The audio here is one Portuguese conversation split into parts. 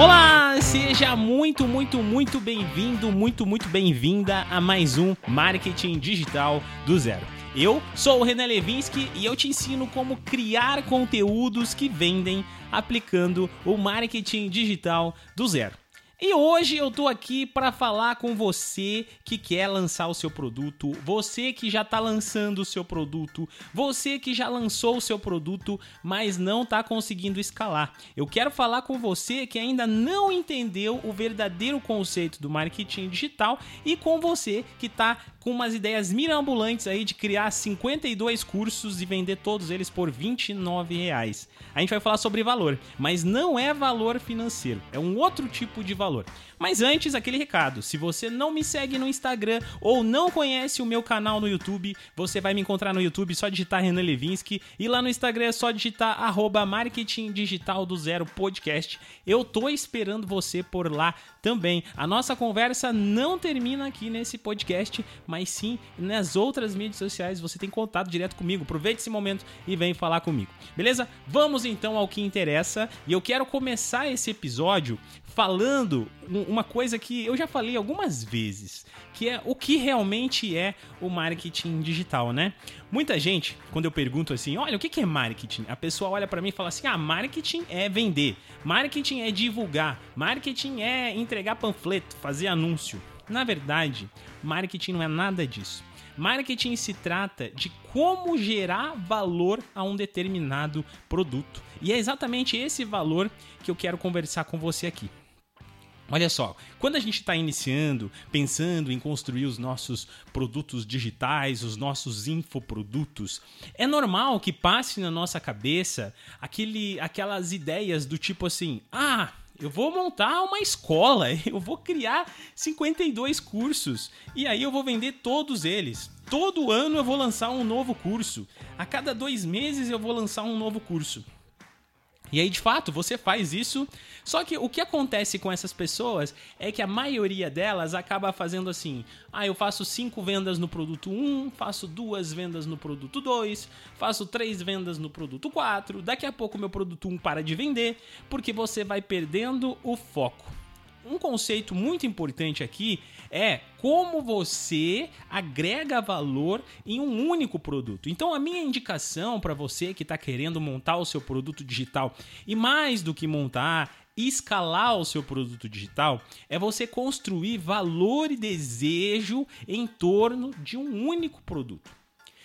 Olá, seja muito, muito, muito bem-vindo, muito, muito bem-vinda a mais um Marketing Digital do Zero. Eu sou o René Levinsky e eu te ensino como criar conteúdos que vendem aplicando o marketing digital do zero. E hoje eu tô aqui para falar com você que quer lançar o seu produto, você que já tá lançando o seu produto, você que já lançou o seu produto, mas não tá conseguindo escalar. Eu quero falar com você que ainda não entendeu o verdadeiro conceito do marketing digital e com você que tá com umas ideias mirambulantes aí de criar 52 cursos e vender todos eles por 29 reais. A gente vai falar sobre valor, mas não é valor financeiro, é um outro tipo de valor. Mas antes, aquele recado: se você não me segue no Instagram ou não conhece o meu canal no YouTube, você vai me encontrar no YouTube só digitar Renan Levinsky e lá no Instagram é só digitar arroba Marketing Digital do Zero Podcast. Eu tô esperando você por lá também. A nossa conversa não termina aqui nesse podcast, mas sim nas outras mídias sociais. Você tem contato direto comigo. Aproveite esse momento e vem falar comigo. Beleza? Vamos então ao que interessa. E eu quero começar esse episódio falando uma coisa que eu já falei algumas vezes, que é o que realmente é o marketing digital, né? Muita gente, quando eu pergunto assim, olha, o que é marketing? A pessoa olha para mim e fala assim, ah, marketing é vender, marketing é divulgar, marketing é entregar panfleto, fazer anúncio. Na verdade, marketing não é nada disso. Marketing se trata de como gerar valor a um determinado produto. E é exatamente esse valor que eu quero conversar com você aqui. Olha só, quando a gente está iniciando, pensando em construir os nossos produtos digitais, os nossos infoprodutos, é normal que passe na nossa cabeça aquele, aquelas ideias do tipo assim: ah, eu vou montar uma escola, eu vou criar 52 cursos e aí eu vou vender todos eles. Todo ano eu vou lançar um novo curso. A cada dois meses eu vou lançar um novo curso. E aí, de fato, você faz isso. Só que o que acontece com essas pessoas é que a maioria delas acaba fazendo assim: ah, eu faço cinco vendas no produto 1, faço duas vendas no produto 2, faço três vendas no produto 4. Daqui a pouco meu produto 1 para de vender, porque você vai perdendo o foco um conceito muito importante aqui é como você agrega valor em um único produto. Então, a minha indicação para você que está querendo montar o seu produto digital e mais do que montar, escalar o seu produto digital é você construir valor e desejo em torno de um único produto.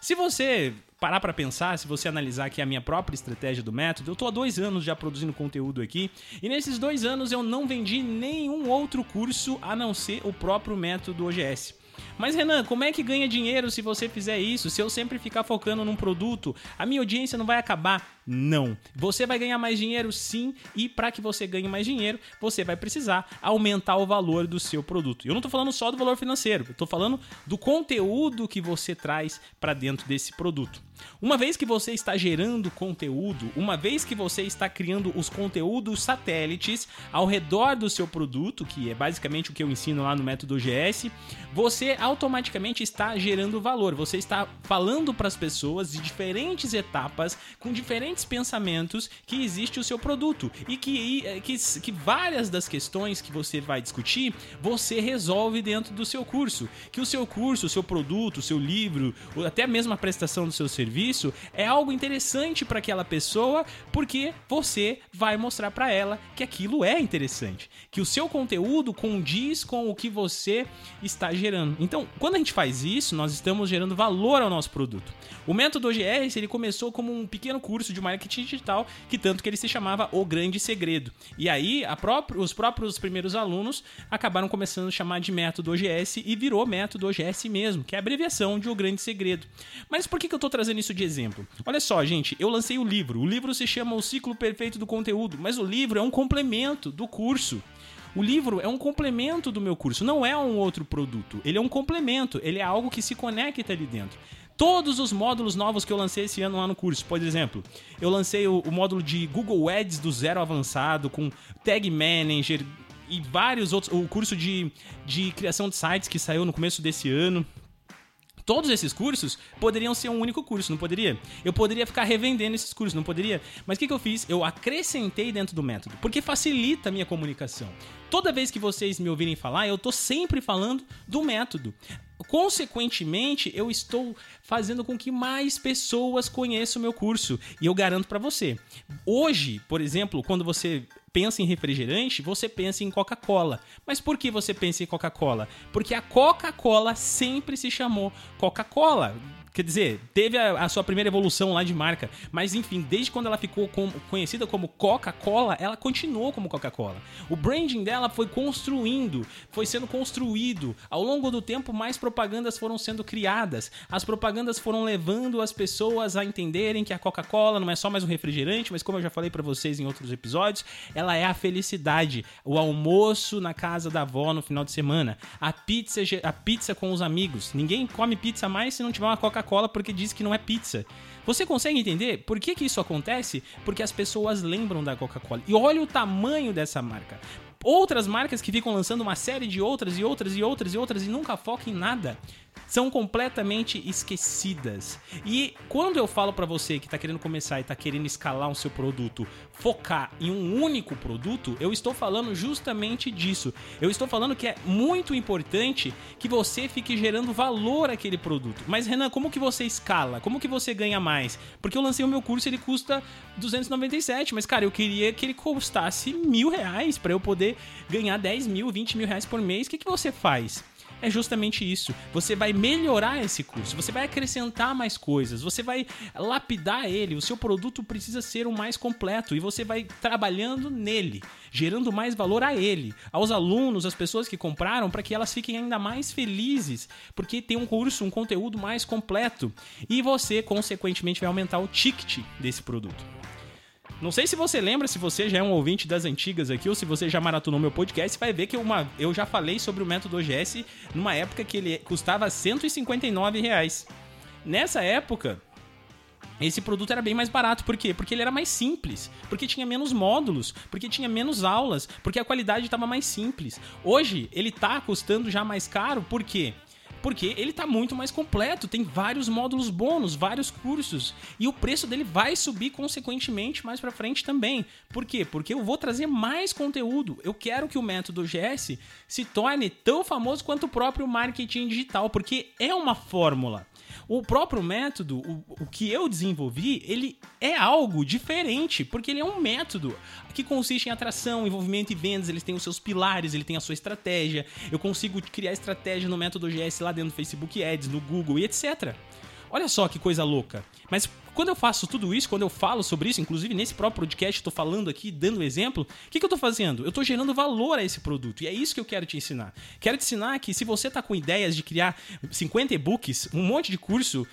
Se você parar para pensar, se você analisar aqui a minha própria estratégia do método, eu estou há dois anos já produzindo conteúdo aqui e nesses dois anos eu não vendi nenhum outro curso a não ser o próprio método OGS. Mas Renan, como é que ganha dinheiro se você fizer isso? Se eu sempre ficar focando num produto, a minha audiência não vai acabar? Não. Você vai ganhar mais dinheiro sim, e para que você ganhe mais dinheiro, você vai precisar aumentar o valor do seu produto. Eu não estou falando só do valor financeiro, eu estou falando do conteúdo que você traz para dentro desse produto. Uma vez que você está gerando conteúdo, uma vez que você está criando os conteúdos satélites ao redor do seu produto, que é basicamente o que eu ensino lá no método GS, você automaticamente está gerando valor. Você está falando para as pessoas de diferentes etapas, com diferentes pensamentos que existe o seu produto e que, que, que várias das questões que você vai discutir você resolve dentro do seu curso. Que o seu curso, o seu produto, o seu livro, até mesmo a prestação do seu serviço é algo interessante para aquela pessoa porque você vai mostrar para ela que aquilo é interessante, que o seu conteúdo condiz com o que você está gerando. Então, quando a gente faz isso, nós estamos gerando valor ao nosso produto. O método OGS ele começou como um pequeno curso de marketing digital, que tanto que ele se chamava O Grande Segredo. E aí, os próprios primeiros alunos acabaram começando a chamar de método OGS e virou método OGS mesmo, que é a abreviação de O Grande Segredo. Mas por que, que eu estou trazendo isso de exemplo? Olha só, gente, eu lancei o livro. O livro se chama O Ciclo Perfeito do Conteúdo, mas o livro é um complemento do curso. O livro é um complemento do meu curso, não é um outro produto. Ele é um complemento, ele é algo que se conecta ali dentro todos os módulos novos que eu lancei esse ano lá no curso. Por exemplo, eu lancei o, o, módulo de Google Ads do zero avançado, com Tag Manager e vários outros. O curso de, de criação de sites que saiu no começo desse ano. Todos esses cursos poderiam ser um único curso, não poderia? Eu poderia ficar revendendo esses cursos, não poderia? Mas o que, que eu fiz? Eu acrescentei dentro do método, porque facilita a minha comunicação. Toda vez que vocês me ouvirem falar, eu tô sempre falando do método. Consequentemente, eu estou fazendo com que mais pessoas conheçam o meu curso. E eu garanto para você. Hoje, por exemplo, quando você pensa em refrigerante, você pensa em Coca-Cola. Mas por que você pensa em Coca-Cola? Porque a Coca-Cola sempre se chamou Coca-Cola. Quer dizer, teve a, a, sua primeira evolução lá de marca, mas enfim, desde quando ela ficou com, conhecida como Coca-Cola, ela continuou como Coca-Cola. O branding dela foi construindo, foi sendo construído. Ao longo do tempo, mais propagandas foram sendo criadas. As propagandas foram levando as pessoas a entenderem que a Coca-Cola não é só mais um refrigerante, mas como eu já falei para vocês em outros episódios, ela é a felicidade, o almoço na casa da avó no final de semana, a pizza, a pizza com os amigos. Ninguém come pizza mais se não tiver uma Coca Coca-Cola porque diz que não é pizza. Você consegue entender por que, que isso acontece? Porque as pessoas lembram da Coca-Cola. E olha o tamanho dessa marca. Outras marcas que ficam lançando uma série de outras e outras e outras e outras e nunca focam em nada são completamente esquecidas. E quando eu falo para você que está querendo começar e está querendo escalar o seu produto, focar em um único produto, eu estou falando justamente disso. Eu estou falando que é muito importante que você fique gerando valor àquele produto. Mas Renan, como que você escala? Como que você ganha mais? Porque eu lancei o meu curso, ele custa 297, mas cara, eu queria que ele custasse mil reais para eu poder ganhar 10 mil, 20 mil reais por mês. O que, que você faz? É justamente isso. Você vai melhorar esse curso, você vai acrescentar mais coisas, você vai lapidar ele. O seu produto precisa ser o mais completo e você vai trabalhando nele, gerando mais valor a ele, aos alunos, às pessoas que compraram, para que elas fiquem ainda mais felizes, porque tem um curso, um conteúdo mais completo. E você, consequentemente, vai aumentar o ticket desse produto. Não sei se você lembra, se você já é um ouvinte das antigas aqui, ou se você já maratonou meu podcast, vai ver que uma, eu já falei sobre o método OGS numa época que ele custava 159 reais. Nessa época, esse produto era bem mais barato. Por quê? Porque ele era mais simples, porque tinha menos módulos, porque tinha menos aulas, porque a qualidade estava mais simples. Hoje, ele está custando já mais caro, por quê? Porque ele tá muito mais completo, tem vários módulos bônus, vários cursos, e o preço dele vai subir consequentemente mais para frente também. Por quê? Porque eu vou trazer mais conteúdo. Eu quero que o método GS se torne tão famoso quanto o próprio marketing digital, porque é uma fórmula. O próprio método, o, o que eu desenvolvi, ele é algo diferente, porque ele é um método que consiste em atração, envolvimento e vendas. Ele tem os seus pilares, ele tem a sua estratégia. Eu consigo criar estratégia no método GS lá dentro do Facebook Ads, no Google e etc. Olha só que coisa louca. Mas quando eu faço tudo isso, quando eu falo sobre isso, inclusive nesse próprio podcast, estou falando aqui, dando exemplo, o que, que eu estou fazendo? Eu estou gerando valor a esse produto. E é isso que eu quero te ensinar. Quero te ensinar que se você está com ideias de criar 50 e-books, um monte de curso,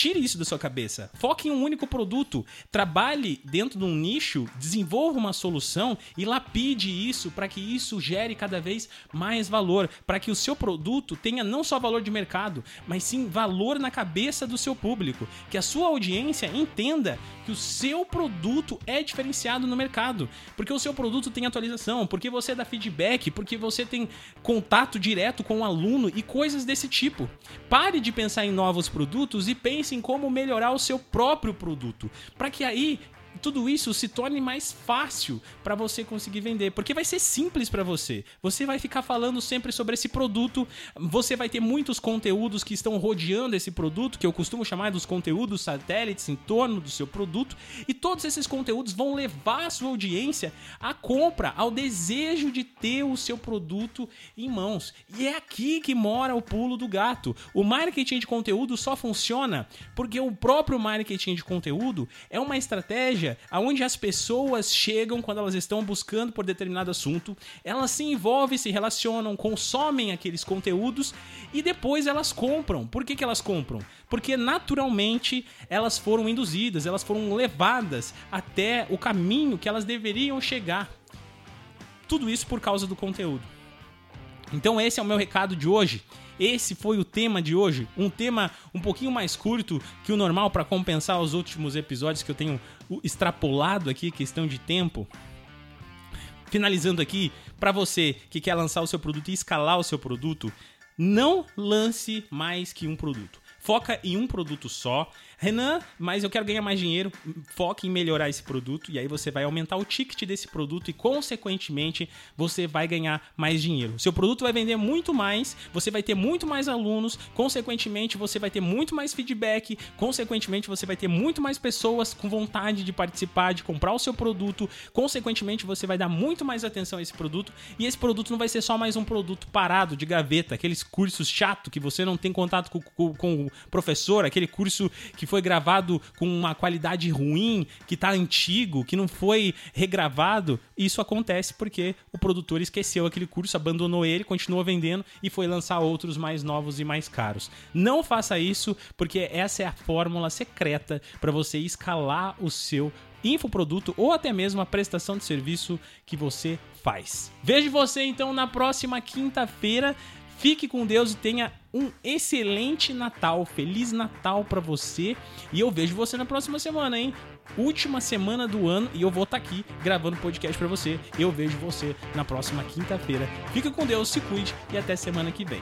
Tire isso da sua cabeça. Foque em um único produto. Trabalhe dentro de um nicho, desenvolva uma solução e lapide isso para que isso gere cada vez mais valor, para que o seu produto tenha não só valor de mercado, mas sim valor na cabeça do seu público, que a sua audiência entenda que o seu produto é diferenciado no mercado, porque o seu produto tem atualização, porque você dá feedback, porque você tem contato direto com o aluno e coisas desse tipo. Pare de pensar em novos produtos e pense pense em como melhorar o seu próprio produto, para que aí tudo isso se torne mais fácil para você conseguir vender, porque vai ser simples para você. Você vai ficar falando sempre sobre esse produto, você vai ter muitos conteúdos que estão rodeando esse produto, que eu costumo chamar dos conteúdos satélites em torno do seu produto, e todos esses conteúdos vão levar a sua audiência à compra, ao desejo de ter o seu produto em mãos. E é aqui que mora o pulo do gato. O marketing de conteúdo só funciona porque o próprio marketing de conteúdo é uma estratégia estratégia aonde as pessoas chegam quando elas estão buscando por determinado assunto, elas se envolvem, se relacionam, consomem aqueles conteúdos e depois elas compram. Por que, que elas compram? Porque naturalmente elas foram induzidas, elas foram levadas até o caminho que elas deveriam chegar. Tudo isso por causa do conteúdo. Então esse é o meu recado de hoje. Esse foi o tema de hoje, um tema um pouquinho mais curto que o normal para compensar os últimos episódios que eu tenho extrapolado aqui, questão de tempo. Finalizando aqui, para você que quer lançar o seu produto e escalar o seu produto, não lance mais que um produto. foca em um produto só. Renan, mas eu quero ganhar mais dinheiro, foque em melhorar esse produto e aí você vai aumentar o ticket desse produto e consequentemente você vai ganhar mais dinheiro. Seu produto vai vender muito mais, você vai ter muito mais alunos, consequentemente você vai ter muito mais feedback, consequentemente você vai ter muito mais pessoas com vontade de participar, de comprar o seu produto, consequentemente você vai dar muito mais atenção a esse produto e esse produto não vai ser só mais um produto parado de gaveta, aqueles cursos chato que você não tem contato com, com, com o professor, aquele curso que foi gravado com uma qualidade ruim, que tá antigo, que não foi regravado. Isso acontece porque o produtor esqueceu aquele curso, abandonou ele, continuou vendendo e foi lançar outros mais novos e mais caros. Não faça isso, porque essa é a fórmula secreta para você escalar o seu infoproduto ou até mesmo a prestação de serviço que você faz. Vejo você então na próxima quinta-feira. Fique com Deus e tenha um excelente Natal. Feliz Natal para você. E eu vejo você na próxima semana, hein? Última semana do ano e eu vou estar tá aqui gravando podcast para você. Eu vejo você na próxima quinta-feira. Fica com Deus, se cuide e até semana que vem.